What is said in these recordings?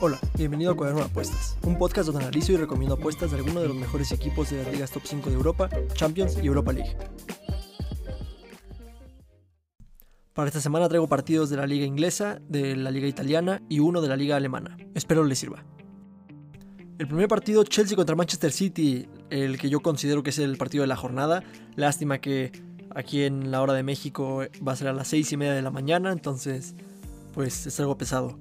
Hola, bienvenido a Cuaderno de Apuestas, un podcast donde analizo y recomiendo apuestas de algunos de los mejores equipos de las ligas top 5 de Europa, Champions y Europa League. Para esta semana traigo partidos de la liga inglesa, de la liga italiana y uno de la liga alemana. Espero les sirva. El primer partido, Chelsea contra Manchester City, el que yo considero que es el partido de la jornada. Lástima que aquí en la hora de México va a ser a las 6 y media de la mañana, entonces pues es algo pesado.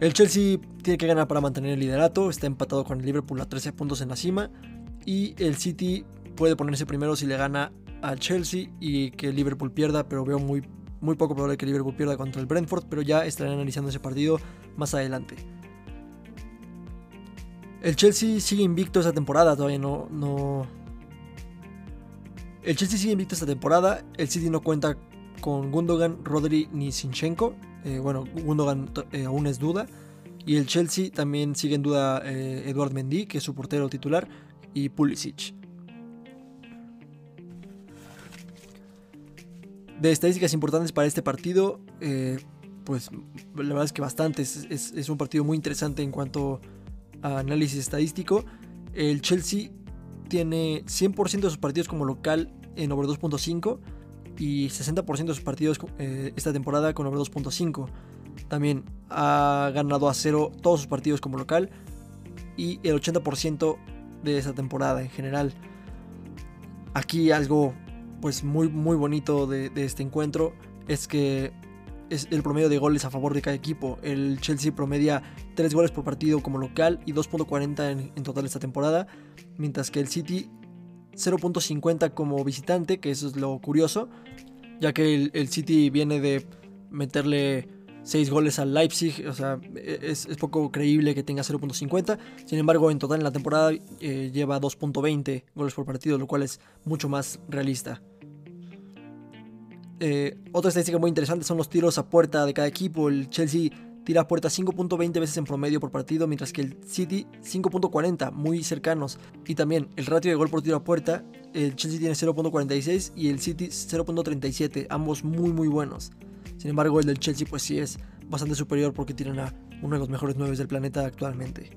El Chelsea tiene que ganar para mantener el liderato, está empatado con el Liverpool a 13 puntos en la cima y el City puede ponerse primero si le gana al Chelsea y que el Liverpool pierda, pero veo muy, muy poco probable que el Liverpool pierda contra el Brentford, pero ya estaré analizando ese partido más adelante. El Chelsea sigue invicto esta temporada, todavía no. El Chelsea sigue invicto esta temporada, el City no cuenta con Gundogan, Rodri ni Sinchenko, eh, bueno, Gundogan eh, aún es duda. Y el Chelsea también sigue en duda eh, Eduard Mendy, que es su portero titular, y Pulisic. De estadísticas importantes para este partido, pues la verdad es que bastante. Es, un partido muy interesante en cuanto a análisis estadístico. El Chelsea tiene 100% de sus partidos como local en over 2.5 y 60% de sus partidos eh, esta temporada con over 2.5. También ha ganado a cero todos sus partidos como local y el 80% de esa temporada en general. Aquí algo pues muy muy bonito de, este encuentro es que es el promedio de goles a favor de cada equipo. El Chelsea promedia 3 goles por partido como local y 2.40 en, en total esta temporada, mientras que el City 0.50 como visitante, que eso es lo curioso, ya que el, City viene de meterle 6 goles al Leipzig, o sea, es, poco creíble que tenga 0.50. Sin embargo, en total en la temporada eh, lleva 2.20 goles por partido, lo cual es mucho más realista. Eh, otra estadística muy interesante son los tiros a puerta de cada equipo. El Chelsea tira a puerta 5.20 veces en promedio por partido, mientras que el City 5.40, muy cercanos. Y también el ratio de gol por tiro a puerta, el Chelsea tiene 0.46 y el City 0.37, ambos muy muy buenos. Sin embargo, el del Chelsea pues sí es bastante superior porque tienen a uno de los mejores 9 del planeta actualmente.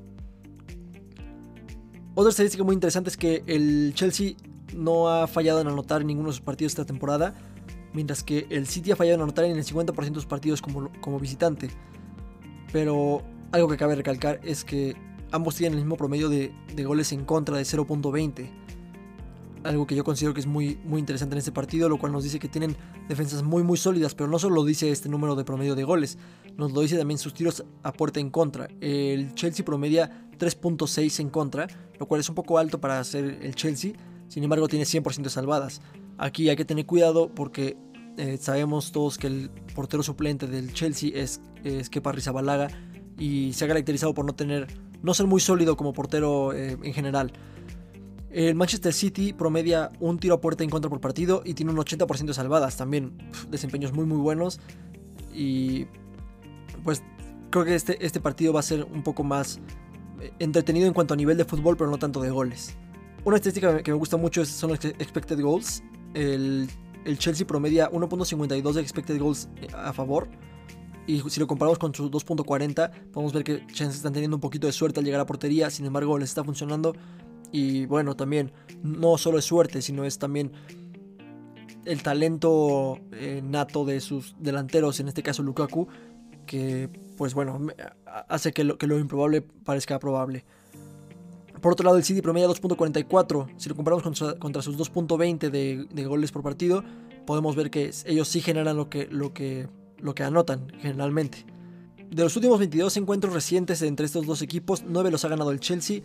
Otra estadística muy interesante es que el Chelsea no ha fallado en anotar ninguno de sus partidos esta temporada, mientras que el City ha fallado en anotar en el 50% de sus partidos como, como visitante. Pero algo que cabe recalcar es que ambos tienen el mismo promedio de, goles en contra de 0.20. Algo que yo considero que es muy, muy interesante en este partido, lo cual nos dice que tienen defensas muy muy sólidas, pero no solo lo dice este número de promedio de goles, nos lo dice también sus tiros a puerta en contra. El Chelsea promedia 3.6 en contra, lo cual es un poco alto para ser el Chelsea, sin embargo tiene 100% salvadas. Aquí hay que tener cuidado porque eh, sabemos todos que el portero suplente del Chelsea es, es Kepa Rizabalaga y se ha caracterizado por no tener no ser muy sólido como portero eh, en general. El Manchester City promedia un tiro a puerta en contra por partido y tiene un 80% de salvadas. También desempeños muy muy buenos. Y pues creo que este, este partido va a ser un poco más eh, entretenido en cuanto a nivel de fútbol, pero no tanto de goles. Una estadística que me gusta mucho son los expected goals. El el Chelsea promedia 1.52 de expected goals eh, a favor. Y si lo comparamos con su 2.40, podemos ver que Chelsea están teniendo un poquito de suerte al llegar a portería. Sin embargo, les está funcionando. Y bueno, también no solo es suerte, sino es también el talento eh, nato de sus delanteros, en este caso Lukaku, que pues bueno, hace que lo, improbable parezca probable. Por otro lado, el City promedia 2.44. Si lo comparamos contra, sus 2.20 de, goles por partido, podemos ver que ellos sí generan lo que, lo que anotan generalmente. De los últimos 22 encuentros recientes entre estos dos equipos, 9 los ha ganado el Chelsea,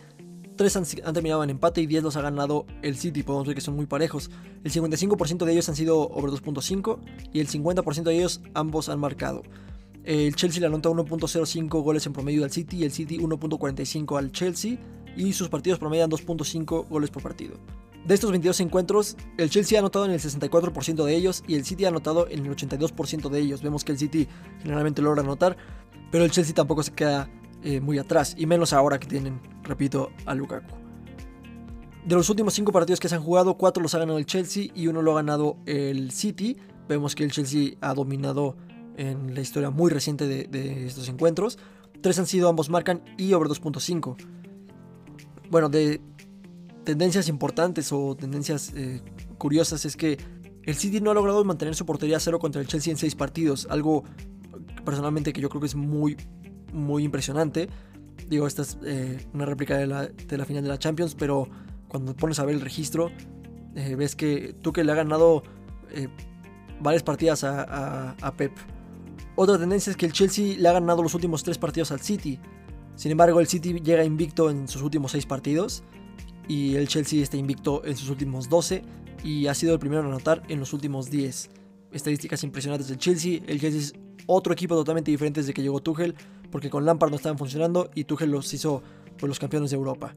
3 han, terminado en empate y 10 los ha ganado el City. Podemos ver que son muy parejos. El 55% de ellos han sido over 2.5 y el 50% de ellos ambos han marcado. El Chelsea le anota 1.05 goles en promedio al City y el City 1.45 al Chelsea y sus partidos promedian 2.5 goles por partido. De estos 22 encuentros, el Chelsea ha anotado en el 64% de ellos y el City ha anotado en el 82% de ellos. Vemos que el City generalmente logra anotar, pero el Chelsea tampoco se queda eh, muy atrás, y menos ahora que tienen, repito, a Lukaku. De los últimos 5 partidos que se han jugado, 4 los ha ganado el Chelsea y uno lo ha ganado el City. Vemos que el Chelsea ha dominado en la historia muy reciente de, estos encuentros. Tres han sido ambos marcan y over 2.5. Bueno, de tendencias importantes o tendencias eh, curiosas es que el City no ha logrado mantener su portería a cero contra el Chelsea en seis partidos, algo personalmente que yo creo que es muy, muy impresionante. Digo, esta es eh, una réplica de la, final de la Champions, pero cuando pones a ver el registro, eh, ves que tú que le ha ganado varias partidas a, a, Pep. Otra tendencia es que el Chelsea le ha ganado los últimos tres partidos al City. Sin embargo, el City llega invicto en sus últimos seis partidos y el Chelsea está invicto en sus últimos 12 y ha sido el primero en anotar en los últimos 10. Estadísticas impresionantes del Chelsea. El Chelsea es otro equipo totalmente diferente desde que llegó Tuchel, porque con Lampard no estaban funcionando y Tuchel los hizo pues, los campeones de Europa.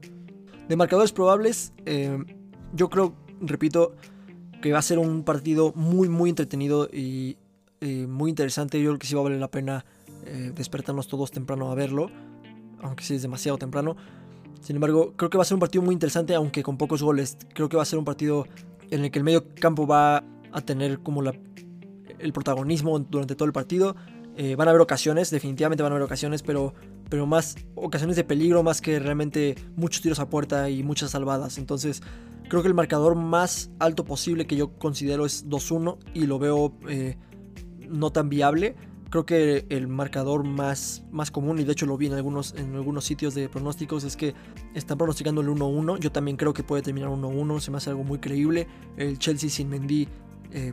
De marcadores probables, eh, yo creo, repito, que va a ser un partido muy, muy entretenido y eh, muy interesante. Yo creo que sí va a valer la pena eh, despertarnos todos temprano a verlo, aunque sí es demasiado temprano. Sin embargo, creo que va a ser un partido muy interesante, aunque con pocos goles. Creo que va a ser un partido en el que el medio campo va a tener como la, el protagonismo durante todo el partido. Eh, van a haber ocasiones, definitivamente van a haber ocasiones, pero, pero más ocasiones de peligro, más que realmente muchos tiros a puerta y muchas salvadas. Entonces, creo que el marcador más alto posible que yo considero es 2-1 y lo veo eh, no tan viable. Creo que el marcador más, más común, y de hecho lo vi en algunos, en algunos sitios de pronósticos, es que están pronosticando el 1-1. Yo también creo que puede terminar 1-1, se me hace algo muy creíble. El Chelsea sin Mendy eh,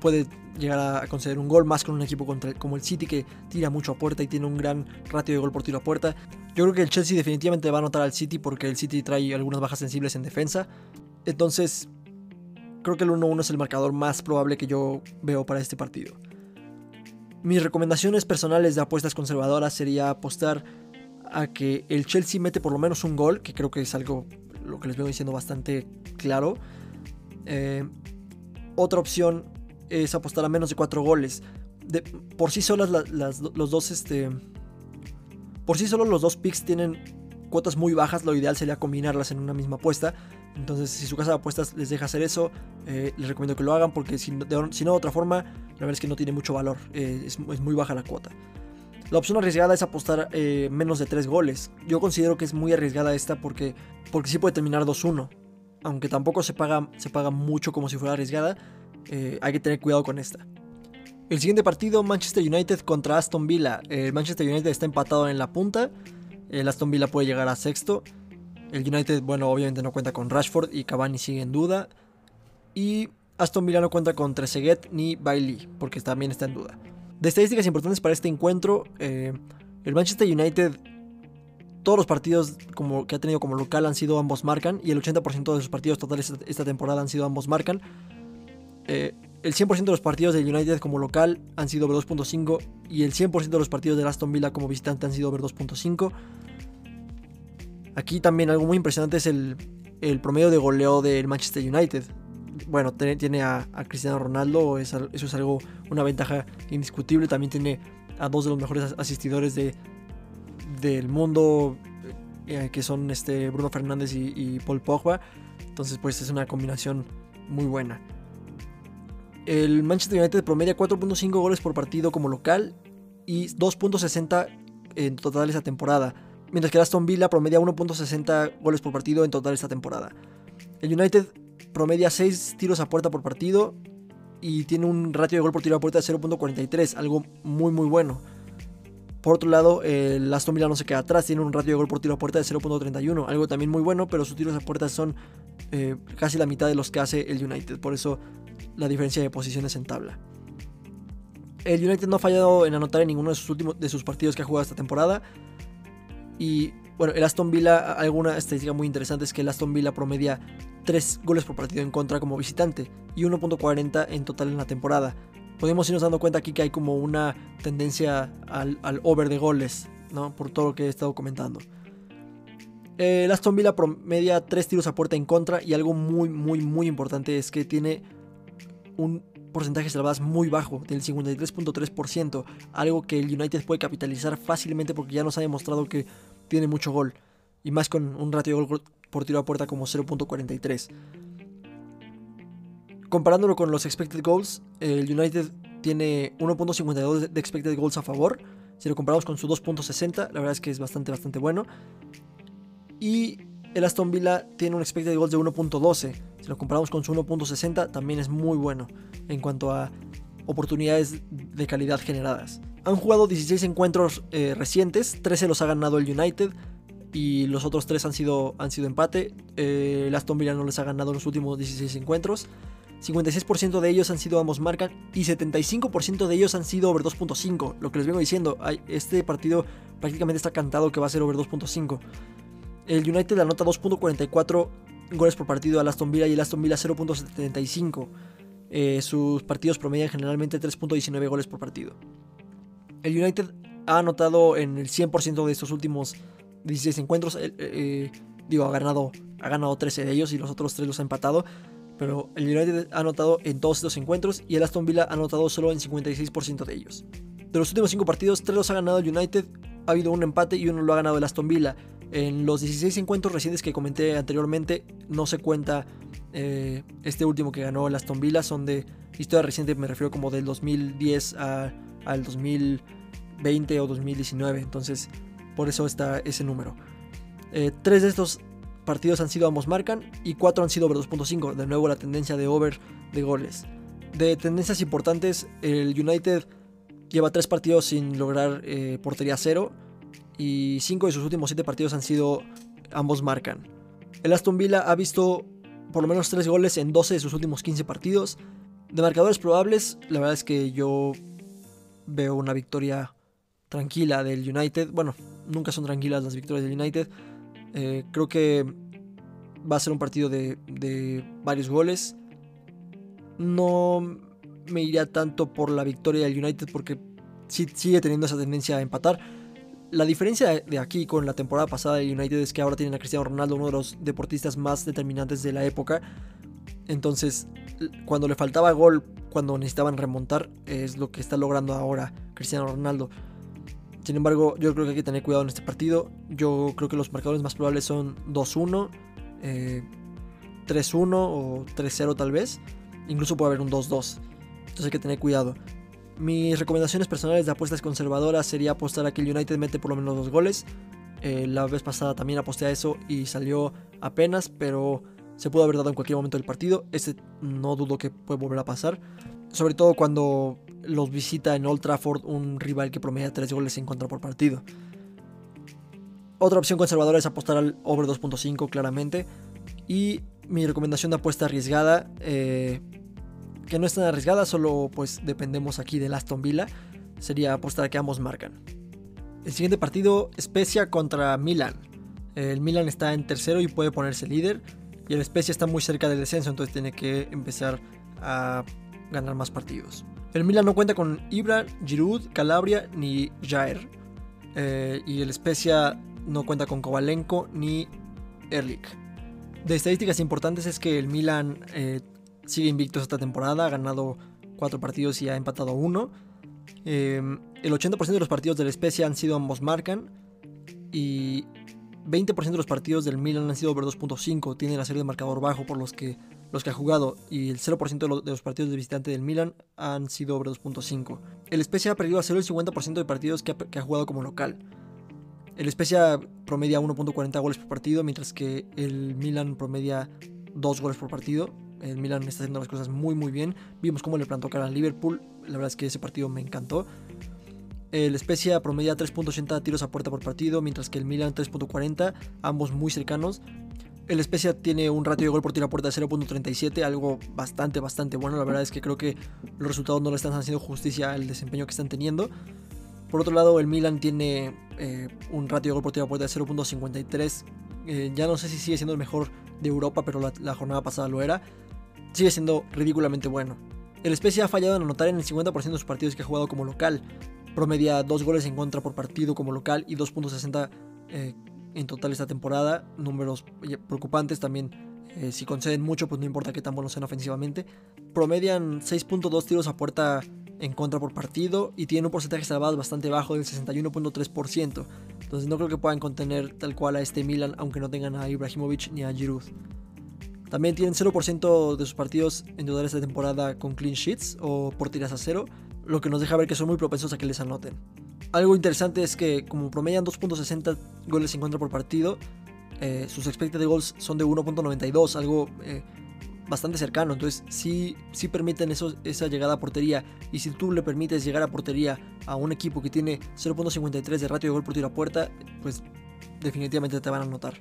puede llegar a conceder un gol, más con un equipo como el City que tira mucho a puerta y tiene un gran ratio de gol por tiro a puerta. Yo creo que el Chelsea definitivamente va a anotar al City porque el City trae algunas bajas sensibles en defensa. Entonces, creo que el 1-1 es el marcador más probable que yo veo para este partido. Mis recomendaciones personales de apuestas conservadoras sería apostar a que el Chelsea mete por lo menos un gol, que creo que es algo lo que les vengo diciendo bastante claro. Eh, otra opción es apostar a menos de cuatro goles. Por sí solas los dos este por sí solo los dos picks tienen cuotas muy bajas, lo ideal sería combinarlas en una misma apuesta. Entonces, si su casa de apuestas les deja hacer eso, eh, les recomiendo que lo hagan porque si, no de otra forma, la verdad es que no tiene mucho valor, eh, es, muy baja la cuota. La opción arriesgada es apostar eh, menos de 3 goles. Yo considero que es muy arriesgada esta porque, porque sí puede terminar 2-1. Aunque tampoco se paga, se paga mucho como si fuera arriesgada, hay que tener cuidado con esta. El siguiente partido, Manchester United contra Aston Villa. El Manchester United está empatado en la punta. El Aston Villa puede llegar a sexto. El United, bueno, obviamente no cuenta con Rashford y Cavani sigue en duda. Y Aston Villa no cuenta con Trezeguet ni Bailey, porque también está en duda. De estadísticas importantes para este encuentro, eh, el Manchester United, todos los partidos como, que ha tenido como local han sido ambos marcan, y el 80% de sus partidos totales esta temporada han sido ambos marcan. Eh, el 100% de los partidos del United como local han sido over 2.5 y el 100% de los partidos del Aston Villa como visitante han sido over 2.5. Aquí también algo muy impresionante es el, promedio de goleo del Manchester United. Bueno, tiene a, Cristiano Ronaldo, eso es algo, una ventaja indiscutible. También tiene a dos de los mejores asistidores de, del mundo, eh, que son este Bruno Fernández y, Paul Pogba. Entonces, pues es una combinación muy buena. El Manchester United promedia 4.5 goles por partido como local y 2.60 en total esta temporada mientras que el Aston Villa promedia 1.60 goles por partido en total esta temporada. El United promedia 6 tiros a puerta por partido y tiene un ratio de gol por tiro a puerta de 0.43, algo muy muy bueno. Por otro lado, el Aston Villa no se queda atrás, tiene un ratio de gol por tiro a puerta de 0.31, algo también muy bueno, pero sus tiros a puerta son eh, casi la mitad de los que hace el United, por eso la diferencia de posiciones en tabla. El United no ha fallado en anotar en ninguno de sus, últimos, de sus partidos que ha jugado esta temporada, y bueno, el Aston Villa, alguna estadística muy interesante es que el Aston Villa promedia 3 goles por partido en contra como visitante y 1.40 en total en la temporada. Podemos irnos dando cuenta aquí que hay como una tendencia al, over de goles, ¿no? Por todo lo que he estado comentando. El Aston Villa promedia 3 tiros a puerta en contra y algo muy, muy, muy importante es que tiene un porcentaje de salvadas muy bajo, del 53.3%, algo que el United puede capitalizar fácilmente porque ya nos ha demostrado que tiene mucho gol, y más con un ratio de gol por tiro a puerta como 0.43. Comparándolo con los expected goals, el United tiene 1.52 de expected goals a favor. Si lo comparamos con su 2.60, la verdad es que es bastante, bastante bueno. Y el Aston Villa tiene un expected goals de 1.12. Si lo comparamos con su 1.60, también es muy bueno en cuanto a oportunidades de calidad generadas. Han jugado 16 encuentros eh, recientes, 13 los ha ganado el United y los otros 3 han sido, han sido empate. Eh, el Aston Villa no les ha ganado los últimos 16 encuentros. 56% de ellos han sido ambos marcan y 75% de ellos han sido over 2.5. Lo que les vengo diciendo, este partido prácticamente está cantado que va a ser over 2.5. El United anota 2.44 goles por partido al Aston Villa y el Aston Villa 0.75. Eh, sus partidos promedian generalmente 3.19 goles por partido. El United ha anotado en el 100% de estos últimos 16 encuentros. Eh, eh, digo, ha ganado, ha ganado 13 de ellos y los otros 3 los ha empatado. Pero el United ha anotado en todos estos encuentros y el Aston Villa ha anotado solo en 56% de ellos. De los últimos 5 partidos, 3 los ha ganado el United, ha habido un empate y uno lo ha ganado el Aston Villa. En los 16 encuentros recientes que comenté anteriormente, no se cuenta eh, este último que ganó el Aston Villa, son de historia reciente, me refiero como del 2010 al 2020 o 2019. Entonces, por eso está ese número. Eh, tres de estos partidos han sido ambos marcan y cuatro han sido over 2.5. De nuevo la tendencia de over de goles. De tendencias importantes, el United lleva tres partidos sin lograr eh, portería cero y cinco de sus últimos siete partidos han sido ambos marcan. El Aston Villa ha visto por lo menos tres goles en 12 de sus últimos 15 partidos. De marcadores probables, la verdad es que yo veo una victoria tranquila del United. Bueno, nunca son tranquilas las victorias del United. Eh, creo que va a ser un partido de, varios goles. No me iría tanto por la victoria del United porque sigue teniendo esa tendencia a empatar. La diferencia de aquí con la temporada pasada del United es que ahora tienen a Cristiano Ronaldo, uno de los deportistas más determinantes de la época. Entonces, cuando le faltaba gol, cuando necesitaban remontar, es lo que está logrando ahora Cristiano Ronaldo. Sin embargo, yo creo que hay que tener cuidado en este partido. Yo creo que los marcadores más probables son 2-1, 3-1 eh, o 3-0 tal vez. Incluso puede haber un 2-2. Entonces hay que tener cuidado. Mis recomendaciones personales de apuestas conservadoras sería apostar a que el United mete por lo menos dos goles. Eh, la vez pasada también aposté a eso y salió apenas, pero se pudo haber dado en cualquier momento del partido. Este no dudo que puede volver a pasar. Sobre todo cuando los visita en Old Trafford un rival que promedia 3 goles en contra por partido. Otra opción conservadora es apostar al over 2.5 claramente. Y mi recomendación de apuesta arriesgada, eh, que no es tan arriesgada, solo pues dependemos aquí del Aston Villa, sería apostar que ambos marcan. El siguiente partido, Spezia contra Milan. El Milan está en tercero y puede ponerse líder. Y el Spezia está muy cerca del descenso, entonces tiene que empezar a ganar más partidos. El Milan no cuenta con Ibra, Giroud, Calabria ni Jair. Eh, y el Spezia no cuenta con Kovalenko ni Erlich. De estadísticas importantes es que el Milan eh, sigue invicto esta temporada, ha ganado 4 partidos y ha empatado 1. Eh, el 80% de los partidos del Spezia han sido ambos marcan y 20% de los partidos del Milan han sido over 2.5, tiene la serie de marcador bajo por los que los que ha jugado y el 0% de, los partidos de visitante del Milan han sido over 2.5. El Spezia ha perdido a 0 el 50% de partidos que ha, jugado como local. El Spezia promedia 1.40 goles por partido, mientras que el Milan promedia 2 goles por partido. El Milan está haciendo las cosas muy muy bien. Vimos cómo le plantó cara al Liverpool. La verdad es que ese partido me encantó. El Spezia promedia 3.80 tiros a puerta por partido, mientras que el Milan 3.40, ambos muy cercanos. El Spezia tiene un ratio de gol por tiro a puerta de 0.37, algo bastante, bastante bueno. La verdad es que creo que los resultados no le están haciendo justicia al desempeño que están teniendo. Por otro lado, el Milan tiene eh, un ratio de gol por tiro a puerta de 0.53. Eh, ya no sé si sigue siendo el mejor de Europa, pero la, la jornada pasada lo era. Sigue siendo ridículamente bueno. El Spezia ha fallado en anotar en el 50% de sus partidos que ha jugado como local promedia 2 goles en contra por partido como local y 2.60 eh, en total esta temporada. Números preocupantes también. Eh, si conceden mucho, pues no importa qué tan buenos sean ofensivamente. Promedian 6.2 tiros a puerta en contra por partido y tienen un porcentaje salvado bastante bajo del 61.3%. Entonces no creo que puedan contener tal cual a este Milan, aunque no tengan a Ibrahimovic ni a Giroud. También tienen 0% de sus partidos en total esta temporada con clean sheets o por tiras a cero lo que nos deja ver que son muy propensos a que les anoten. Algo interesante es que como promedian 2.60 goles en contra por partido, eh, sus expected goals son de 1.92, algo eh, bastante cercano. Entonces sí, sí permiten esa llegada a portería. Y si tú le permites llegar a portería a un equipo que tiene 0.53 de ratio de gol por tiro a puerta, pues definitivamente te van a anotar.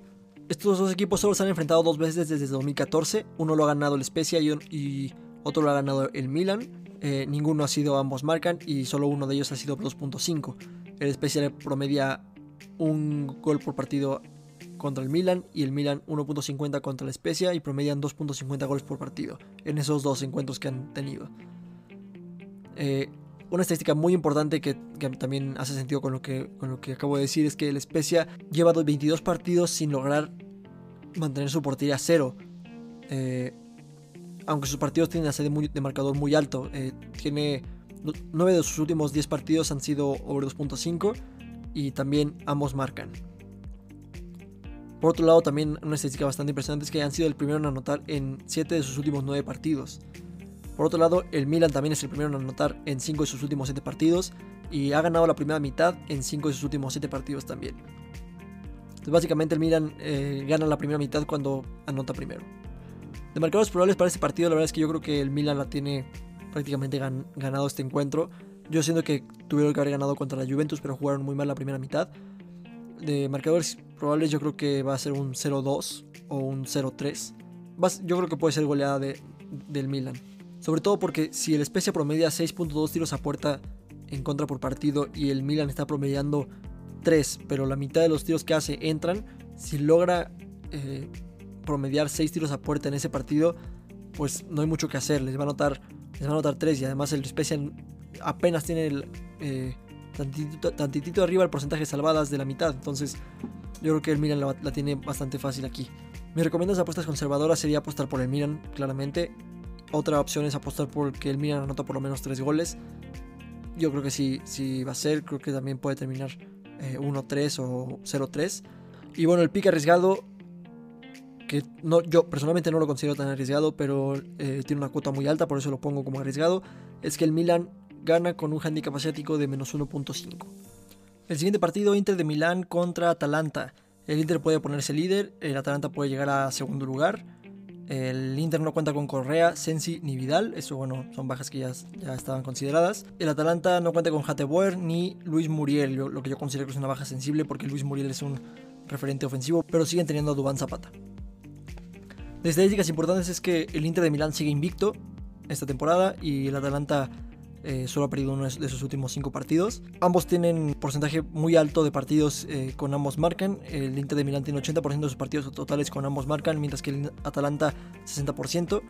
Estos dos equipos solo se han enfrentado dos veces desde 2014. Uno lo ha ganado el Spezia y, otro lo ha ganado el Milan. Eh, ninguno ha sido ambos marcan y solo uno de ellos ha sido 2.5. El Spezia promedia un gol por partido contra el Milan y el Milan 1.50 contra la Spezia y promedian 2.50 goles por partido en esos dos encuentros que han tenido. Eh, una estadística muy importante que, también hace sentido con lo, que, con lo que acabo de decir es que el Spezia lleva 22 partidos sin lograr mantener su portería a cero. Eh, aunque sus partidos tienen a ser de, marcador muy alto. Eh, tiene 9 de sus últimos 10 partidos han sido over 2.5 y también ambos marcan. Por otro lado, también una estadística bastante impresionante es que han sido el primero en anotar en 7 de sus últimos 9 partidos. Por otro lado, el Milan también es el primero en anotar en 5 de sus últimos 7 partidos y ha ganado la primera mitad en 5 de sus últimos 7 partidos también. Entonces, básicamente el Milan eh, gana la primera mitad cuando anota primero. De marcadores probables para este partido, la verdad es que yo creo que el Milan la tiene prácticamente ganado este encuentro. Yo siento que tuvieron que haber ganado contra la Juventus, pero jugaron muy mal la primera mitad. De marcadores probables yo creo que va a ser un 0-2 o un 0-3. Yo creo que puede ser goleada de, del Milan. Sobre todo porque si el Spezia promedia 6.2 tiros a puerta en contra por partido y el Milan está promediando 3, pero la mitad de los tiros que hace entran, si logra eh, promediar 6 tiros a puerta en ese partido, pues no hay mucho que hacer, les va a anotar, les va a anotar 3 y además el Spezia apenas tiene el, eh, tantitito, arriba el porcentaje de salvadas de la mitad, entonces yo creo que el Milan la, la tiene bastante fácil aquí. Mi recomendación de apuestas conservadoras sería apostar por el Milan, claramente. Otra opción es apostar por que el Milan anota por lo menos 3 goles. Yo creo que sí, sí va a ser. Creo que también puede terminar 1-3 eh, o 0-3. Y bueno, el pick arriesgado, que no, yo personalmente no lo considero tan arriesgado, pero eh, tiene una cuota muy alta, por eso lo pongo como arriesgado, es que el Milan gana con un handicap asiático de menos 1.5. El siguiente partido, Inter de Milán contra Atalanta. El Inter puede ponerse líder, el Atalanta puede llegar a segundo lugar. El Inter no cuenta con Correa, Sensi ni Vidal, eso bueno, son bajas que ya, estaban consideradas. El Atalanta no cuenta con Boer ni Luis Muriel, lo que yo considero que es una baja sensible porque Luis Muriel es un referente ofensivo, pero siguen teniendo a Dubán Zapata. De estadísticas importantes es que el Inter de Milán sigue invicto esta temporada y el Atalanta eh, solo ha perdido uno de sus últimos cinco partidos. Ambos tienen porcentaje muy alto de partidos eh, con ambos marcan. El Inter de Milán tiene 80% de sus partidos totales con ambos marcan, mientras que el Atalanta 60%.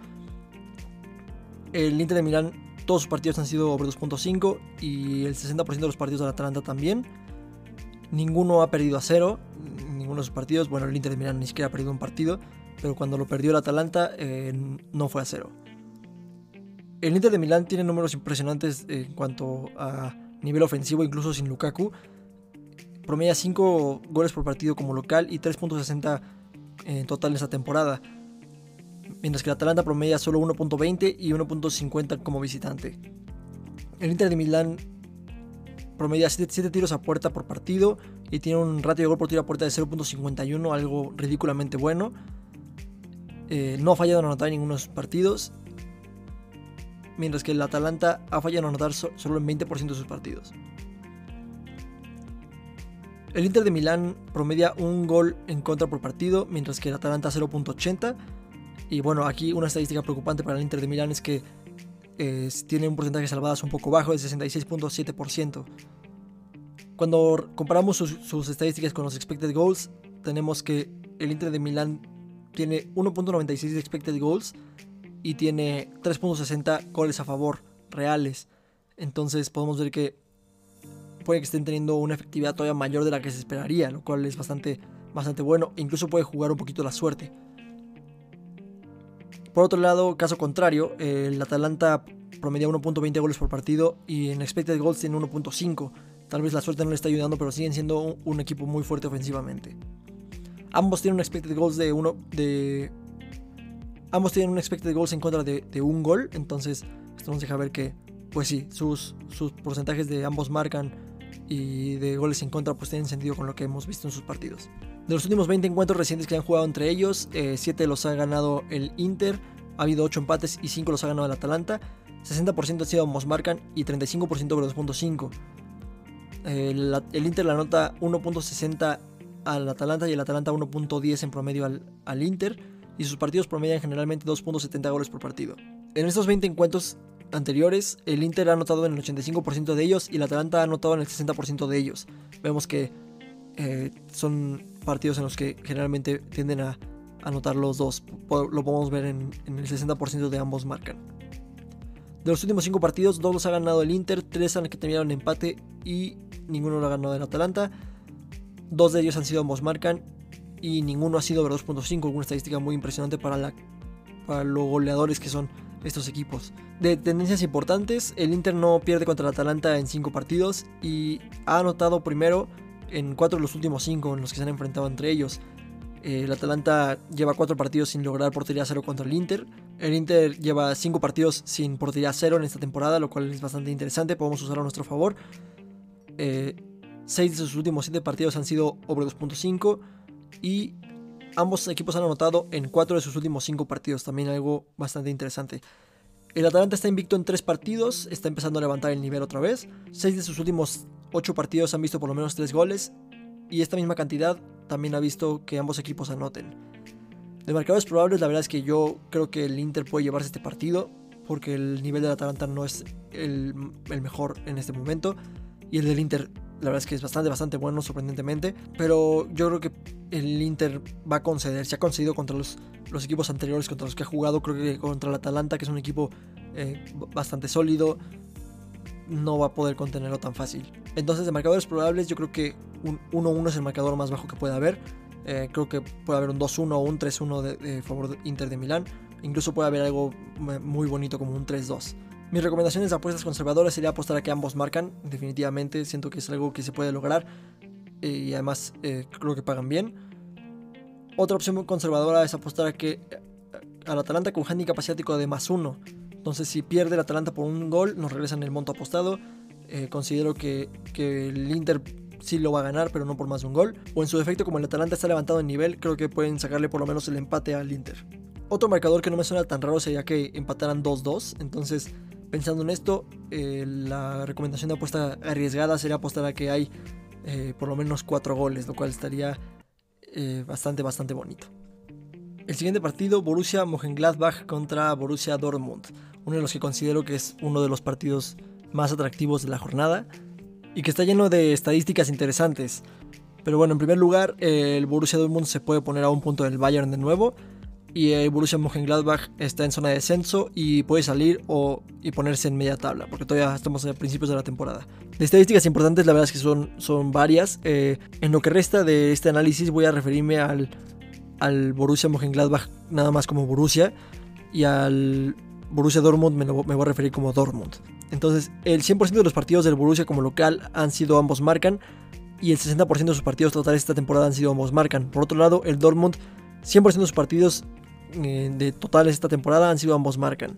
El Inter de Milán, todos sus partidos han sido over 2.5 y el 60% de los partidos del Atalanta también. Ninguno ha perdido a cero, ninguno de sus partidos. Bueno, el Inter de Milán ni siquiera ha perdido un partido, pero cuando lo perdió el Atalanta eh, no fue a cero. El Inter de Milán tiene números impresionantes en cuanto a nivel ofensivo, incluso sin Lukaku. Promedia 5 goles por partido como local y 3.60 en total en esta temporada. Mientras que el Atalanta promedia solo 1.20 y 1.50 como visitante. El Inter de Milán promedia 7, tiros a puerta por partido y tiene un ratio de gol por tiro a puerta de 0.51, algo ridículamente bueno. Eh, no ha fallado en anotar en ninguno de sus partidos mientras que el Atalanta ha fallado en anotar solo en 20% de sus partidos. El Inter de Milán promedia un gol en contra por partido, mientras que el Atalanta 0.80. Y bueno, aquí una estadística preocupante para el Inter de Milán es que tiene un porcentaje de salvadas un poco bajo, de 66.7%. Cuando comparamos sus, sus, estadísticas con los expected goals, tenemos que el Inter de Milán tiene 1.96 de expected goals y tiene 3.60 goles a favor reales. Entonces podemos ver que puede que estén teniendo una efectividad todavía mayor de la que se esperaría, lo cual es bastante, bastante bueno. incluso puede jugar un poquito la suerte. Por otro lado, caso contrario, el Atalanta promedia 1.20 goles por partido y en expected goals tiene 1.5. Tal vez la suerte no le está ayudando, pero siguen siendo un, equipo muy fuerte ofensivamente. Ambos tienen un expected goals de, uno, de Ambos tienen un expected goals en contra de, un gol. Entonces, esto nos deja ver que pues sí, sus, sus porcentajes de ambos marcan y de goles en contra pues tienen sentido con lo que hemos visto en sus partidos. De los últimos 20 encuentros recientes que han jugado entre ellos, 7 eh, los ha ganado el Inter, ha habido 8 empates y 5 los ha ganado el Atalanta, 60% ha sido ambos marcan y 35% over 2.5. El, el, Inter la nota 1.60 al Atalanta y el Atalanta 1.10 en promedio al, al Inter y sus partidos promedian generalmente 2.70 goles por partido. En estos 20 encuentros anteriores, el Inter ha anotado en el 85% de ellos y el Atalanta ha anotado en el 60% de ellos. Vemos que eh, son partidos en los que generalmente tienden a anotar los dos. Lo podemos ver en, el 60% de ambos marcan. De los últimos 5 partidos, 2 los ha ganado el Inter, 3 han que en empate y ninguno lo ha ganado el Atalanta. Dos de ellos han sido ambos marcan y ninguno ha sido over 2.5, una estadística muy impresionante para, los goleadores que son estos equipos. De tendencias importantes, el Inter no pierde contra el Atalanta en 5 partidos y ha anotado primero en 4 de los últimos 5 en los que se han enfrentado entre ellos. El Atalanta lleva 4 partidos sin lograr portería cero contra el Inter. El Inter lleva 5 partidos sin portería cero en esta temporada, lo cual es bastante interesante, podemos usarlo a nuestro favor. 6 eh, de sus últimos 7 partidos han sido over 2.5 y ambos equipos han anotado en 4 de sus últimos 5 partidos, también algo bastante interesante. El Atalanta está invicto en 3 partidos, está empezando a levantar el nivel otra vez. 6 de sus últimos 8 partidos han visto por lo menos 3 goles y esta misma cantidad también ha visto que ambos equipos anoten. De marcadores probables, la verdad es que yo creo que el Inter puede llevarse este partido porque el nivel del Atalanta no es el, el mejor en este momento y el del Inter la verdad es que es bastante, bastante bueno, sorprendentemente. Pero yo creo que el Inter va a conceder. Se ha concedido contra los, los equipos anteriores, contra los que ha jugado. Creo que contra el Atalanta, que es un equipo eh, bastante sólido, no va a poder contenerlo tan fácil. Entonces, de marcadores probables, yo creo que un 1-1 es el marcador más bajo que puede haber. Eh, creo que puede haber un 2-1 o un 3-1 de, favor de Inter de Milán. Incluso puede haber algo muy bonito como un 3-2. Mis recomendaciones de apuestas conservadoras sería apostar a que ambos marcan. Definitivamente siento que es algo que se puede lograr. Eh, y además eh, creo que pagan bien. Otra opción conservadora es apostar a que eh, al Atalanta con handicap asiático de más uno. Entonces si pierde el Atalanta por un gol, nos regresan el monto apostado. considero que, que el Inter sí lo va a ganar, pero no por más de un gol. O en su defecto, como el Atalanta está levantado en nivel, creo que pueden sacarle por lo menos el empate al Inter. Otro marcador que no me suena tan raro sería que empataran 2-2. Entonces Pensando en esto, eh, la recomendación de apuesta arriesgada sería apostar a que hay eh, por lo menos 4 goles, lo cual estaría eh, bastante, bastante bonito. El siguiente partido, Borussia Mönchengladbach contra Borussia Dortmund, uno de los que considero que es uno de los partidos más atractivos de la jornada y que está lleno de estadísticas interesantes. Pero bueno, en primer lugar, el Borussia Dortmund se puede poner a un punto del Bayern de nuevo y el Borussia Mönchengladbach está en zona de descenso y puede salir o, y ponerse en media tabla, porque todavía estamos a principios de la temporada. De estadísticas importantes, la verdad es que son, son varias. Eh, en lo que resta de este análisis voy a referirme al, al Borussia Mönchengladbach nada más como Borussia y al Borussia Dortmund me, me voy a referir como Dortmund. Entonces, el 100% de los partidos del Borussia como local han sido ambos marcan y el 60% de sus partidos totales esta temporada han sido ambos marcan. Por otro lado, el Dortmund 100% de sus partidos eh, de totales esta temporada han sido ambos marcan.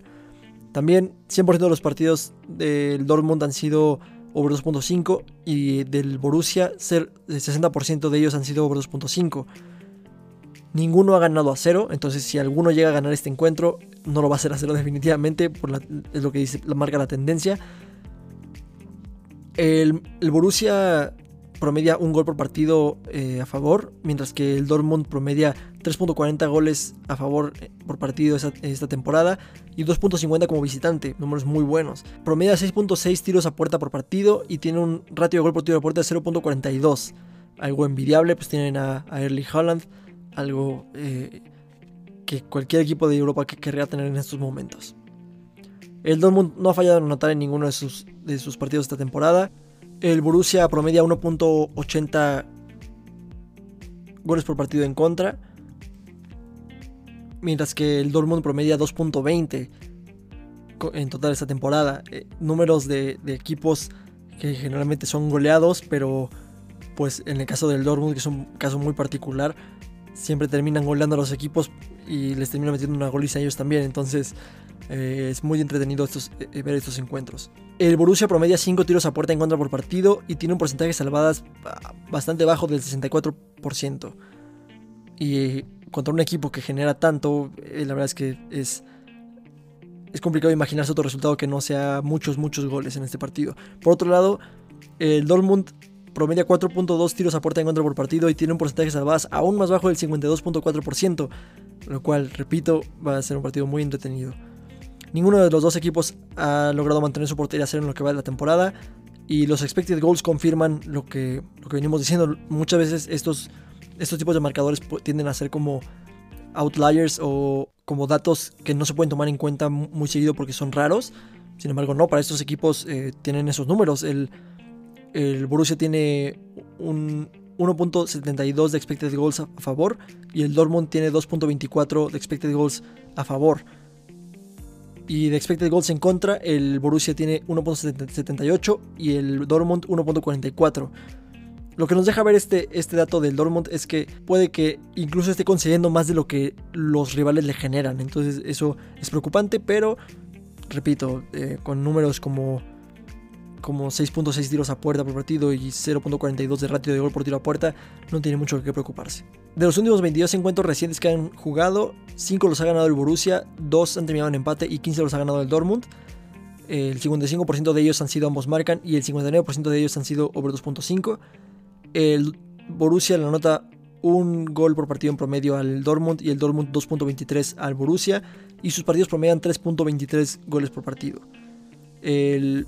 También 100% de los partidos del Dortmund han sido over 2.5 y del Borussia ser, el 60% de ellos han sido over 2.5. Ninguno ha ganado a cero, entonces si alguno llega a ganar este encuentro, no lo va a hacer a cero definitivamente, por es lo que dice, marca la tendencia. El, el Borussia promedia un gol por partido eh, a favor, mientras que el Dortmund promedia 3.40 goles a favor eh, por partido esta, temporada y 2.50 como visitante, números muy buenos. Promedia 6.6 tiros a puerta por partido y tiene un ratio de gol por tiro a puerta de 0.42. Algo envidiable, pues tienen a, a Erling Haaland, algo eh, que cualquier equipo de Europa que querría tener en estos momentos. El Dortmund no ha fallado en anotar en ninguno de sus, de sus partidos esta temporada. El Borussia promedia 1.80 goles por partido en contra. Mientras que el Dortmund promedia 2.20 en total esta temporada. Eh, números de, equipos que generalmente son goleados, pero pues en el caso del Dortmund, que es un caso muy particular, siempre terminan goleando a los equipos y les terminan metiendo una goliza a ellos también. Entonces eh, es muy entretenido estos, eh, ver estos encuentros. El Borussia promedia 5 tiros a puerta en contra por partido y tiene un porcentaje de salvadas ah, bastante bajo del 64%. Y contra un equipo que genera tanto, la verdad es que es, es complicado imaginarse otro resultado que no sea muchos, muchos goles en este partido. Por otro lado, el Dortmund promedia 4.2 tiros a puerta en contra por partido y tiene un porcentaje de salvadas aún más bajo del 52.4%, lo cual, repito, va a ser un partido muy entretenido. Ninguno de los dos equipos ha logrado mantener su portería cero en lo que va de la temporada y los expected goals confirman lo que, lo que venimos diciendo. Muchas veces estos, estos tipos de marcadores tienden a ser como outliers o como datos que no se pueden tomar en cuenta muy seguido porque son raros. Sin embargo, no, para estos equipos eh, tienen esos números. El, el Borussia tiene un 1.72 de expected goals a favor y el Dortmund tiene 2.24 de expected goals a favor. Y de expected goals en contra, el Borussia tiene 1.78 y el Dortmund 1.44. Lo que nos deja ver este, este dato del Dortmund es que puede que incluso esté concediendo más de lo que los rivales le generan. Entonces eso es preocupante, pero repito, eh, con números como como 6.6 tiros a puerta por partido y 0.42 de ratio de gol por tiro a puerta, no tiene mucho que preocuparse. De los últimos 22 encuentros recientes que han jugado, 5 los ha ganado el Borussia, 2 han terminado en empate y 15 los ha ganado el Dortmund. El 55% de ellos han sido ambos marcan y el 59% de ellos han sido over 2.5. El Borussia le anota un gol por partido en promedio al Dortmund y el Dortmund 2.23 al Borussia y sus partidos promedian 3.23 goles por partido. El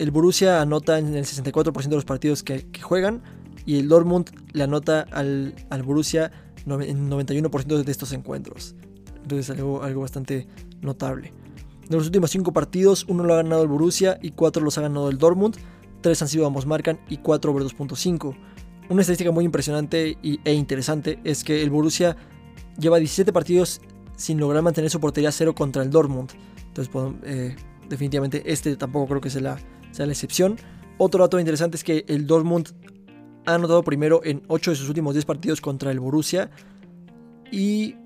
el Borussia anota en el 64% de los partidos que, juegan y el Dortmund le anota al, al Borussia en 91% de estos encuentros. Entonces algo, algo bastante notable. De los últimos 5 partidos, uno lo ha ganado el Borussia y 4 los ha ganado el Dortmund. 3 han sido ambos marcan y 4 over 2.5. Una estadística muy impresionante e interesante es que el Borussia lleva 17 partidos sin lograr mantener su portería cero contra el Dortmund. Entonces, eh, definitivamente este tampoco creo que sea la, sea la excepción. Otro dato interesante es que el Dortmund ha anotado primero en 8 de sus últimos 10 partidos contra el Borussia. Y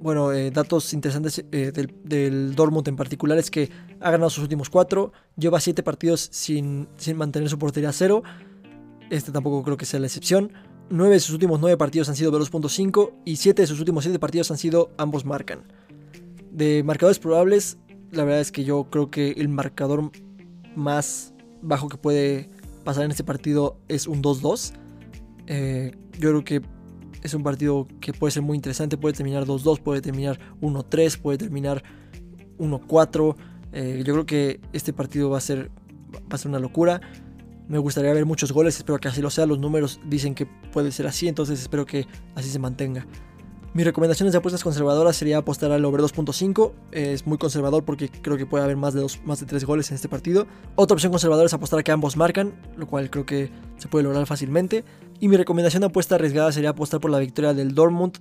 bueno, eh, datos interesantes eh, del, Dortmund en particular es que ha ganado sus últimos 4, lleva 7 partidos sin, sin mantener su portería a cero. Este tampoco creo que sea la excepción. 9 de sus últimos 9 partidos han sido de 2.5 y 7 de sus últimos 7 partidos han sido ambos marcan. De marcadores probables, la verdad es que yo creo que el marcador más bajo que puede pasar en este partido es un 2-2. Eh, yo creo que es un partido que puede ser muy interesante. Puede terminar 2-2, puede terminar 1-3, puede terminar 1-4. Eh, yo creo que este partido va a, ser, va a ser una locura. Me gustaría ver muchos goles, espero que así lo sea. Los números dicen que puede ser así, entonces espero que así se mantenga. Mis recomendaciones de apuestas conservadoras sería apostar al over 2.5. Es muy conservador porque creo que puede haber más de, dos, más de 3 goles en este partido. Otra opción conservadora es apostar a que ambos marcan, lo cual creo que se puede lograr fácilmente. Y mi recomendación de apuesta arriesgada sería apostar por la victoria del Dortmund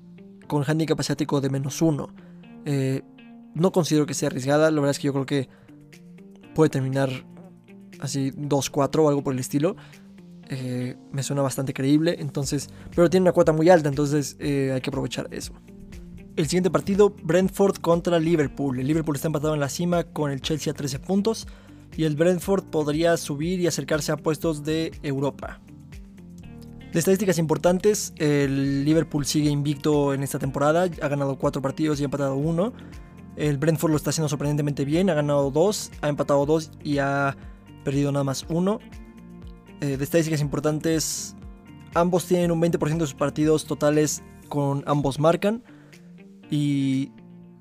con handicap asiático de menos 1. Eh, no considero que sea arriesgada, la verdad es que yo creo que puede terminar así 2-4 o algo por el estilo. Eh, me suena bastante creíble, entonces, pero tiene una cuota muy alta, entonces eh, hay que aprovechar eso. El siguiente partido, Brentford contra Liverpool. El Liverpool está empatado en la cima con el Chelsea a 13 puntos y el Brentford podría subir y acercarse a puestos de Europa. De estadísticas importantes, el Liverpool sigue invicto en esta temporada, ha ganado 4 partidos y ha empatado 1. El Brentford lo está haciendo sorprendentemente bien, ha ganado 2, ha empatado 2 y ha perdido nada más 1. Eh, de estadísticas importantes, ambos tienen un 20% de sus partidos totales con ambos marcan y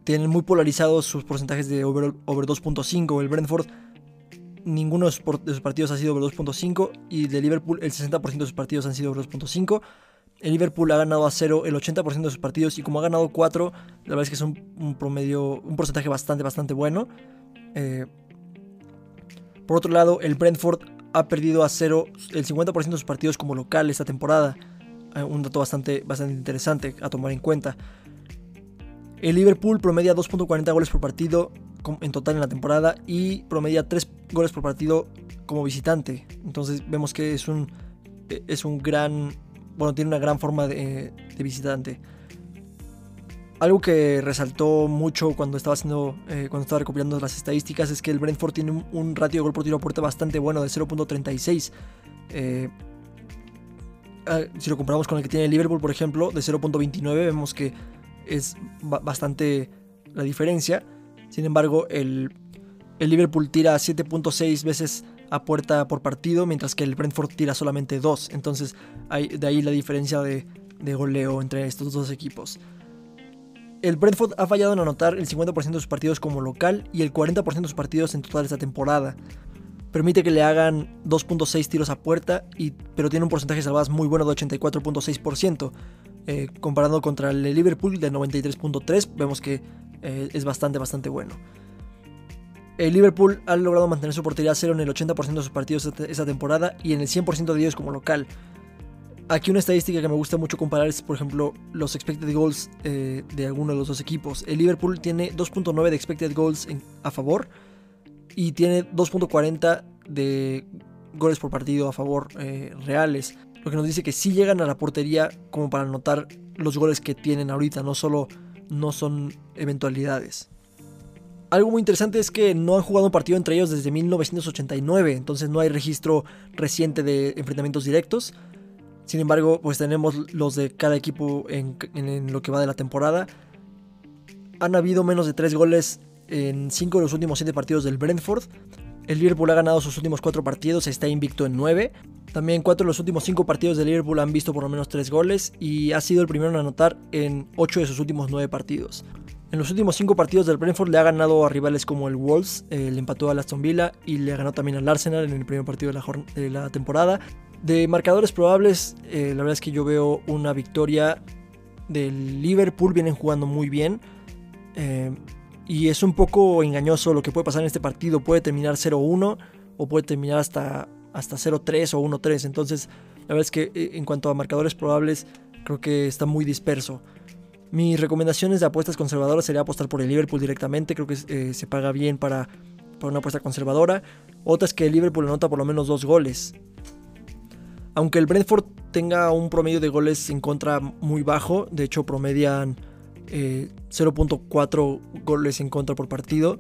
tienen muy polarizados sus porcentajes de over, 2.5. El Brentford, ninguno de sus partidos ha sido over 2.5 y de Liverpool el 60% de sus partidos han sido over 2.5. El Liverpool ha ganado a 0 el 80% de sus partidos y como ha ganado 4, la verdad es que es un, promedio, un porcentaje bastante, bastante bueno. Eh, por otro lado, el Brentford ha perdido a cero el 50% de sus partidos como local esta temporada. Eh, un dato bastante, bastante interesante a tomar en cuenta. El Liverpool promedia 2.40 goles por partido en total en la temporada y promedia 3 goles por partido como visitante. Entonces vemos que es un, es un gran, bueno, tiene una gran forma de, visitante. Algo que resaltó mucho cuando estaba haciendo, eh, cuando estaba recopilando las estadísticas es que el Brentford tiene un, ratio de gol por tiro a puerta bastante bueno de 0.36. Eh, ah, si lo comparamos con el que tiene el Liverpool, por ejemplo, de 0.29, vemos que es bastante la diferencia. Sin embargo, el, Liverpool tira 7.6 veces a puerta por partido, mientras que el Brentford tira solamente 2. Entonces, de ahí la diferencia de goleo entre estos dos equipos. El Brentford ha fallado en anotar el 50% de sus partidos como local y el 40% de sus partidos en total esta temporada. Permite que le hagan 2.6 tiros a puerta, y, pero tiene un porcentaje de salvadas muy bueno de 84.6%. Eh, comparando contra el Liverpool de 93.3, vemos que eh, es bastante, bastante bueno. El Liverpool ha logrado mantener su portería a cero en el 80% de sus partidos esta temporada y en el 100% de ellos como local. Aquí una estadística que me gusta mucho comparar es, por ejemplo, los expected goals eh, de alguno de los dos equipos. El Liverpool tiene 2.9 de expected goals a favor y tiene 2.40 de goles por partido a favor eh, reales. Lo que nos dice que sí llegan a la portería como para anotar los goles que tienen ahorita, no solo no son eventualidades. Algo muy interesante es que no han jugado un partido entre ellos desde 1989, entonces no hay registro reciente de enfrentamientos directos. Sin embargo, pues tenemos los de cada equipo en, lo que va de la temporada. Han habido menos de 3 goles en 5 de los últimos 7 partidos del Brentford. El Liverpool ha ganado sus últimos 4 partidos, está invicto en 9. También 4 de los últimos 5 partidos del Liverpool han visto por lo menos 3 goles y ha sido el primero en anotar en 8 de sus últimos 9 partidos. En los últimos 5 partidos del Brentford le ha ganado a rivales como el Wolves, eh, le empató a Aston Villa y le ganó también al Arsenal en el primer partido de la, de la temporada. De marcadores probables, eh, la verdad es que yo veo una victoria del Liverpool, vienen jugando muy bien. Eh, y es un poco engañoso lo que puede pasar en este partido. Puede terminar 0-1 o puede terminar hasta, hasta 0-3 o 1-3. Entonces, la verdad es que eh, en cuanto a marcadores probables, creo que está muy disperso. Mis recomendaciones de apuestas conservadoras sería apostar por el Liverpool directamente. Creo que se paga bien para, para una apuesta conservadora. Otra es que el Liverpool anota por lo menos dos goles. Aunque el Brentford tenga un promedio de goles en contra muy bajo, de hecho promedian 0.4 eh, goles en contra por partido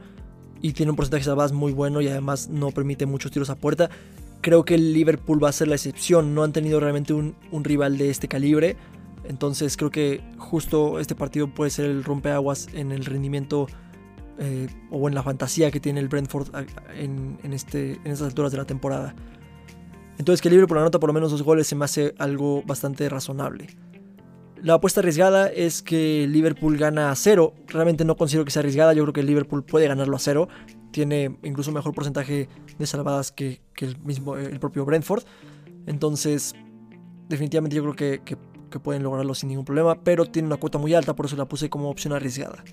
y tiene un porcentaje de salvadas muy bueno y además no permite muchos tiros a puerta. Creo que el Liverpool va a ser la excepción, no han tenido realmente un, rival de este calibre, entonces creo que justo este partido puede ser el rompeaguas en el rendimiento eh, o en la fantasía que tiene el Brentford en, en estas alturas de la temporada. Entonces que el Liverpool anota por lo menos dos goles se me hace algo bastante razonable. La apuesta arriesgada es que Liverpool gana a cero. Realmente no considero que sea arriesgada. Yo creo que Liverpool puede ganarlo a cero. Tiene incluso mejor porcentaje de salvadas que, el mismo el propio Brentford. Entonces, definitivamente yo creo que, pueden lograrlo sin ningún problema. Pero tiene una cuota muy alta, por eso la puse como opción arriesgada.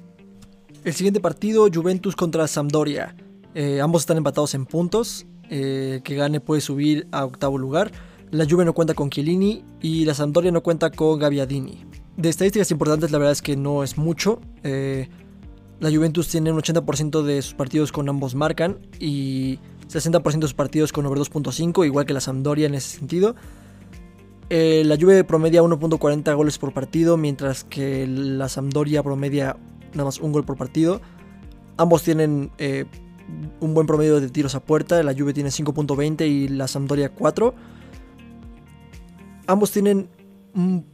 El siguiente partido, Juventus contra Sampdoria. Eh, ambos están empatados en puntos. Eh, que gane puede subir a octavo lugar. La Juve no cuenta con Chiellini y la Sampdoria no cuenta con Gaviadini. De estadísticas importantes la verdad es que no es mucho. Eh, la Juventus tiene un 80% de sus partidos con ambos marcan y 60% de sus partidos con over 2.5, igual que la Sampdoria en ese sentido. Eh, la Juve promedia 1.40 goles por partido, mientras que la Sampdoria promedia nada más un gol por partido. Ambos tienen un buen promedio de tiros a puerta. La Juve tiene 5.20 y la Sampdoria 4. Ambos tienen un,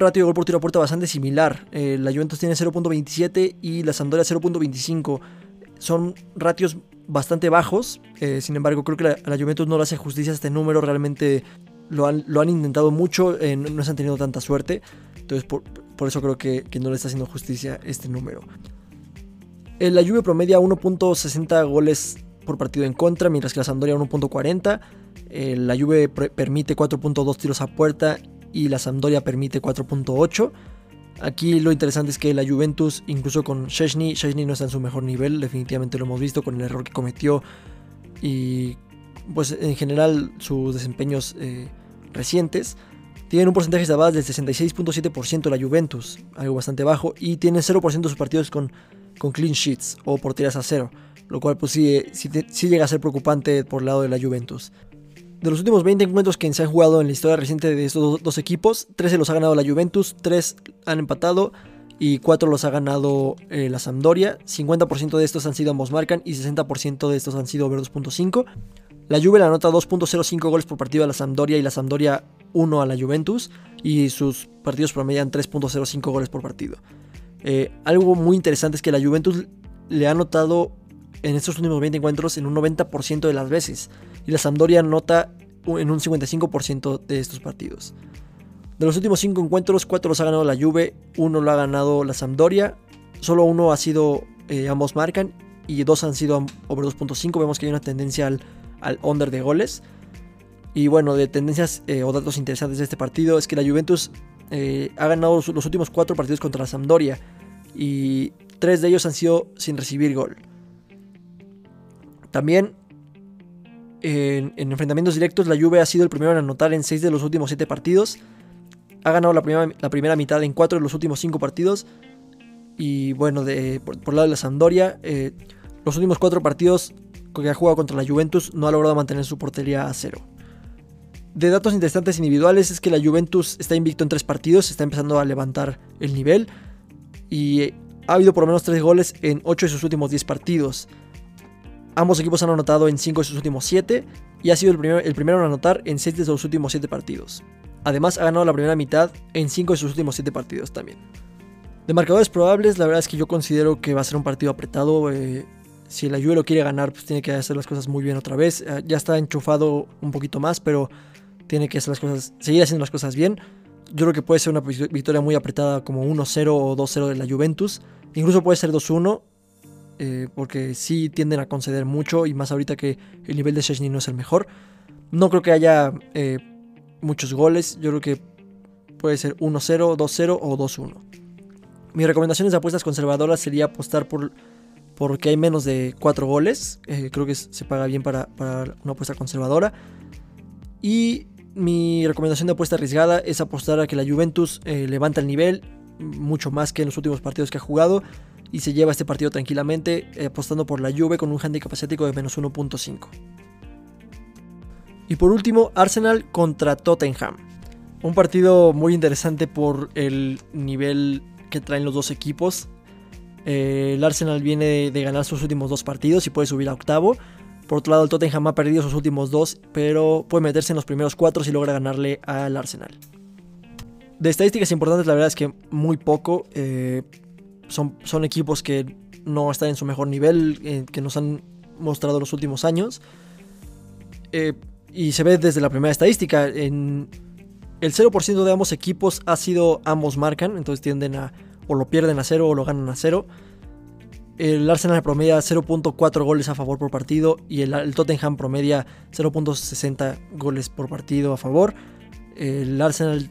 ratio de gol por tiro a puerta bastante similar. Eh, la Juventus tiene 0.27 y la Sampdoria 0.25. Son ratios bastante bajos. Eh, sin embargo, creo que la, Juventus no le hace justicia a este número. Realmente lo han, lo han intentado mucho. Eh, no, se han tenido tanta suerte. Entonces, por, eso creo que, que no le está haciendo justicia este número. Eh, la Juve promedia 1.60 goles por partido en contra, mientras que la Sampdoria 1.40. Eh, la Juve permite 4.2 tiros a puerta y la Sampdoria permite 4.8. Aquí lo interesante es que la Juventus, incluso con Szczesny, Szczesny no está en su mejor nivel, definitivamente lo hemos visto con el error que cometió y pues en general sus desempeños eh, recientes. Tienen un porcentaje de base del 66.7% la Juventus, algo bastante bajo, y tienen 0% de sus partidos con con clean sheets o porterías a cero, lo cual pues sí, sí, llega a ser preocupante por el lado de la Juventus. De los últimos 20 encuentros que se han jugado en la historia reciente de estos dos equipos, 13 los ha ganado la Juventus, 3 han empatado y 4 los ha ganado eh, la Sampdoria. 50% de estos han sido ambos marcan y 60% de estos han sido over 2.5. La Juve le anota 2.05 goles por partido a la Sampdoria y la Sampdoria 1 a la Juventus y sus partidos promedian 3.05 goles por partido. Eh, algo muy interesante es que la Juventus le ha anotado en estos últimos 20 encuentros en un 90% de las veces y la Sampdoria anota en un 55% de estos partidos. De los últimos 5 encuentros, 4 los ha ganado la Juve, 1 lo ha ganado la Sampdoria, solo uno ha sido eh, ambos marcan y dos han sido over 2.5. Vemos que hay una tendencia al, under de goles. Y bueno, de tendencias eh, o datos interesantes de este partido es que la Juventus ha ganado los, últimos 4 partidos contra la Sampdoria y 3 de ellos han sido sin recibir gol. También en, enfrentamientos directos la Juve ha sido el primero en anotar en 6 de los últimos 7 partidos. Ha ganado la primera, la primera mitad en 4 de los últimos 5 partidos. Y bueno, de, por, el lado de la Sampdoria, eh, los últimos 4 partidos que ha jugado contra la Juventus no ha logrado mantener su portería a cero. De datos interesantes individuales es que la Juventus está invicto en 3 partidos, está empezando a levantar el nivel y ha habido por lo menos 3 goles en 8 de sus últimos 10 partidos. Ambos equipos han anotado en 5 de sus últimos 7 y ha sido el, el primero en anotar en 6 de sus últimos 7 partidos. Además ha ganado la primera mitad en 5 de sus últimos 7 partidos también. De marcadores probables, la verdad es que yo considero que va a ser un partido apretado. Eh, si la Juve lo quiere ganar, pues tiene que hacer las cosas muy bien otra vez. Eh, ya está enchufado un poquito más, pero tiene que hacer las cosas, seguir haciendo las cosas bien. Yo creo que puede ser una victoria muy apretada como 1-0 o 2-0 de la Juventus. Incluso puede ser 2-1 eh, porque sí tienden a conceder mucho y más ahorita que el nivel de Szczesny no es el mejor. No creo que haya eh, muchos goles, yo creo que puede ser 1-0, 2-0 o 2-1. Mis recomendaciones de apuestas conservadoras sería apostar por porque hay menos de 4 goles, eh, creo que se paga bien para, una apuesta conservadora. Y mi recomendación de apuesta arriesgada es apostar a que la Juventus levanta el nivel mucho más que en los últimos partidos que ha jugado y se lleva este partido tranquilamente eh, apostando por la Juve con un handicap asiático de menos 1.5. Y por último, Arsenal contra Tottenham. Un partido muy interesante por el nivel que traen los dos equipos. Eh, el Arsenal viene de, ganar sus últimos dos partidos y puede subir a octavo. Por otro lado, el Tottenham ha perdido sus últimos dos, pero puede meterse en los primeros cuatro si logra ganarle al Arsenal. De estadísticas importantes, la verdad es que muy poco. Eh, son, equipos que no están en su mejor nivel, eh, que nos han mostrado los últimos años. Eh, y se ve desde la primera estadística. En el 0% de ambos equipos ha sido ambos marcan, entonces tienden a o lo pierden a cero o lo ganan a cero. El Arsenal promedia 0.4 goles a favor por partido y el, Tottenham promedia 0.60 goles por partido a favor. El Arsenal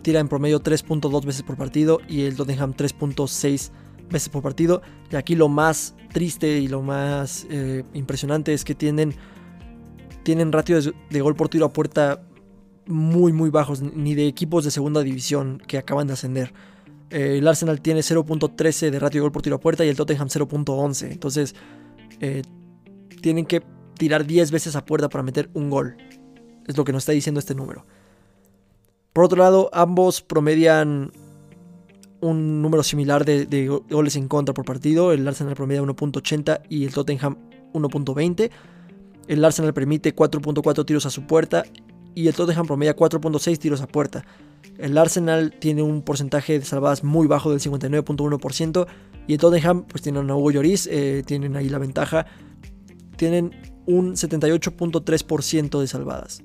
tira en promedio 3.2 veces por partido y el Tottenham 3.6 veces por partido. Y aquí lo más triste y lo más eh, impresionante es que tienen, tienen ratios de, gol por tiro a puerta muy muy bajos, ni de equipos de segunda división que acaban de ascender. Eh, el Arsenal tiene 0.13 de ratio de gol por tiro a puerta y el Tottenham 0.11. Entonces eh, tienen que tirar 10 veces a puerta para meter un gol. Es lo que nos está diciendo este número. Por otro lado, ambos promedian un número similar de, goles en contra por partido. El Arsenal promedia 1.80 y el Tottenham 1.20. El Arsenal permite 4.4 tiros a su puerta y el Tottenham promedia 4.6 tiros a puerta. El Arsenal tiene un porcentaje de salvadas muy bajo del 59.1% y el Tottenham pues tienen a Hugo Lloris, eh, tienen ahí la ventaja, tienen un 78.3% de salvadas.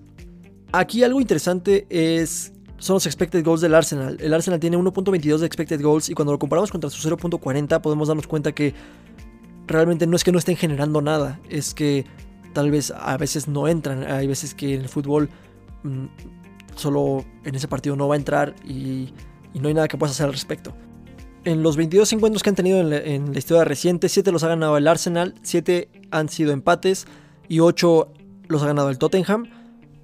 Aquí algo interesante es son los expected goals del Arsenal. El Arsenal tiene 1.22 de expected goals y cuando lo comparamos contra su 0.40 podemos darnos cuenta que realmente no es que no estén generando nada, es que tal vez a veces no entran. Hay veces que en el fútbol mm, solo en ese partido no va a entrar y, no hay nada que puedas hacer al respecto. En los 22 encuentros que han tenido en la, en la historia reciente, 7 los ha ganado el Arsenal, 7 han sido empates y 8 los ha ganado el Tottenham.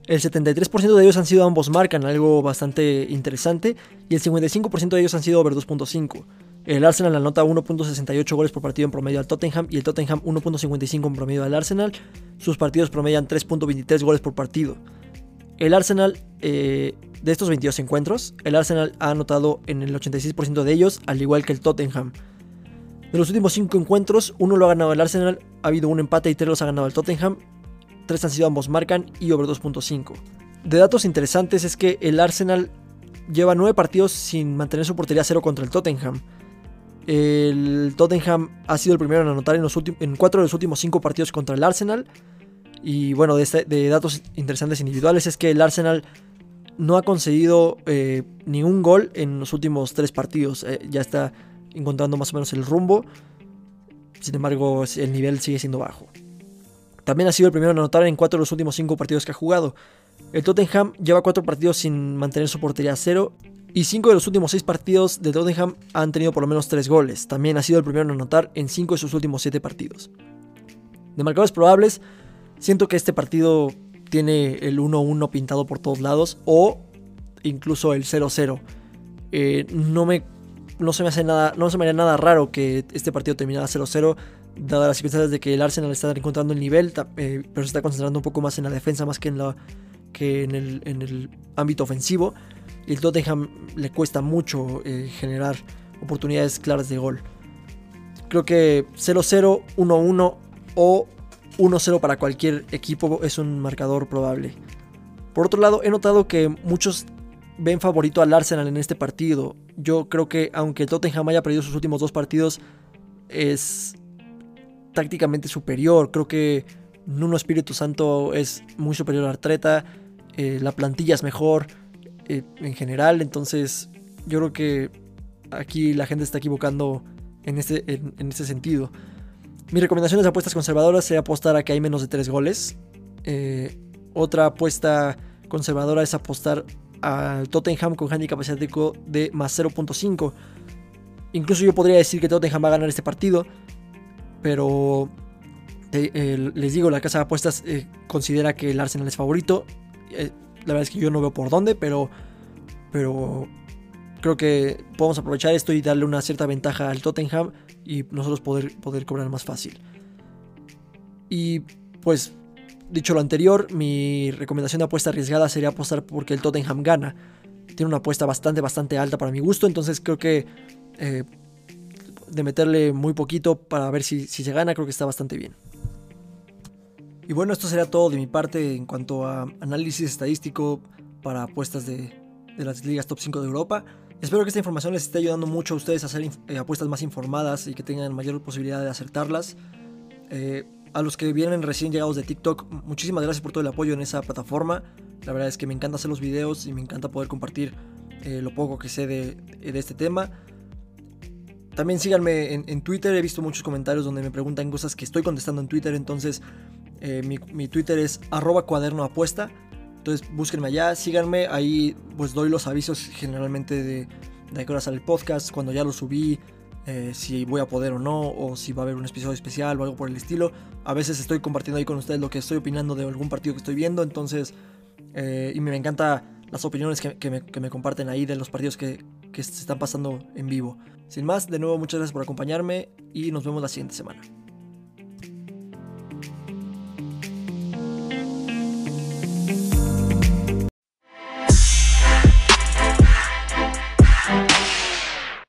El 73% de ellos han sido ambos marcan, algo bastante interesante, y el 55% de ellos han sido over 2.5. El Arsenal anota 1.68 goles por partido en promedio al Tottenham y el Tottenham 1.55 en promedio al Arsenal. Sus partidos promedian 3.23 goles por partido. El Arsenal, eh, de estos 22 encuentros, el Arsenal ha anotado en el 86% de ellos, al igual que el Tottenham. De los últimos 5 encuentros, uno lo ha ganado el Arsenal, ha habido un empate y 3 los ha ganado el Tottenham. 3 han sido ambos marcan y over 2.5. De datos interesantes es que el Arsenal lleva 9 partidos sin mantener su portería cero contra el Tottenham. El Tottenham ha sido el primero en anotar en, los en cuatro de los últimos cinco partidos contra el Arsenal. Y bueno, de, este, datos interesantes individuales es que el Arsenal no ha conseguido eh, ningún gol en los últimos tres partidos. Eh, ya está encontrando más o menos el rumbo. Sin embargo, el nivel sigue siendo bajo. También ha sido el primero en anotar en cuatro de los últimos cinco partidos que ha jugado. El Tottenham lleva cuatro partidos sin mantener su portería a cero y 5 de los últimos 6 partidos de Tottenham han tenido por lo menos 3 goles. También ha sido el primero en anotar en 5 de sus últimos 7 partidos. De marcadores probables, siento que este partido tiene el 1-1 pintado por todos lados o incluso el 0-0. Eh, no me no se me hace nada, no se me haría nada raro que este partido terminara 0-0, dadas las circunstancias de que el Arsenal está encontrando el nivel, eh, pero se está concentrando un poco más en la defensa más que en, la, que en, el, en el ámbito ofensivo el Tottenham le cuesta mucho eh, generar oportunidades claras de gol. Creo que 0-0, 1-1 o 1-0 para cualquier equipo es un marcador probable. Por otro lado, he notado que muchos ven favorito al Arsenal en este partido. Yo creo que aunque Tottenham haya perdido sus últimos dos partidos, es tácticamente superior. Creo que Nuno Espíritu Santo es muy superior a Arteta. Eh, la plantilla es mejor. Eh, en general. Entonces, yo creo que aquí la gente está equivocando en este, en, este sentido. Mi recomendación de apuestas conservadoras sería apostar a que hay menos de 3 goles. Eh, otra apuesta conservadora es apostar al Tottenham con handicap asiático de más 0.5. Incluso yo podría decir que Tottenham va a ganar este partido. Pero eh, les digo, la casa de apuestas considera que el Arsenal es favorito. La verdad es que yo no veo por dónde, pero, pero creo que podemos aprovechar esto y darle una cierta ventaja al Tottenham y nosotros poder, poder cobrar más fácil. Y pues, dicho lo anterior, mi recomendación de apuesta arriesgada sería apostar porque el Tottenham gana. Tiene una apuesta bastante, bastante alta para mi gusto, entonces creo que eh, de meterle muy poquito para ver si, si se gana, creo que está bastante bien. Y bueno, esto sería todo de mi parte en cuanto a análisis estadístico para apuestas de, las ligas top 5 de Europa. Espero que esta información les esté ayudando mucho a ustedes a hacer eh, apuestas más informadas y que tengan mayor posibilidad de acertarlas. Eh, a los que vienen recién llegados de TikTok, muchísimas gracias por todo el apoyo en esa plataforma. La verdad es que me encanta hacer los videos y me encanta poder compartir eh, lo poco que sé de, este tema. También síganme en, Twitter, he visto muchos comentarios donde me preguntan cosas que estoy contestando en Twitter, entonces eh, mi, Twitter es arroba cuaderno apuesta. Entonces búsquenme allá, síganme. Ahí pues doy los avisos generalmente de, de qué hora sale el podcast, cuando ya lo subí, eh, si voy a poder o no, o si va a haber un episodio especial o algo por el estilo. A veces estoy compartiendo ahí con ustedes lo que estoy opinando de algún partido que estoy viendo. Entonces, eh, y me encanta las opiniones que, me, comparten ahí de los partidos que, que se están pasando en vivo. Sin más, de nuevo muchas gracias por acompañarme y nos vemos la siguiente semana.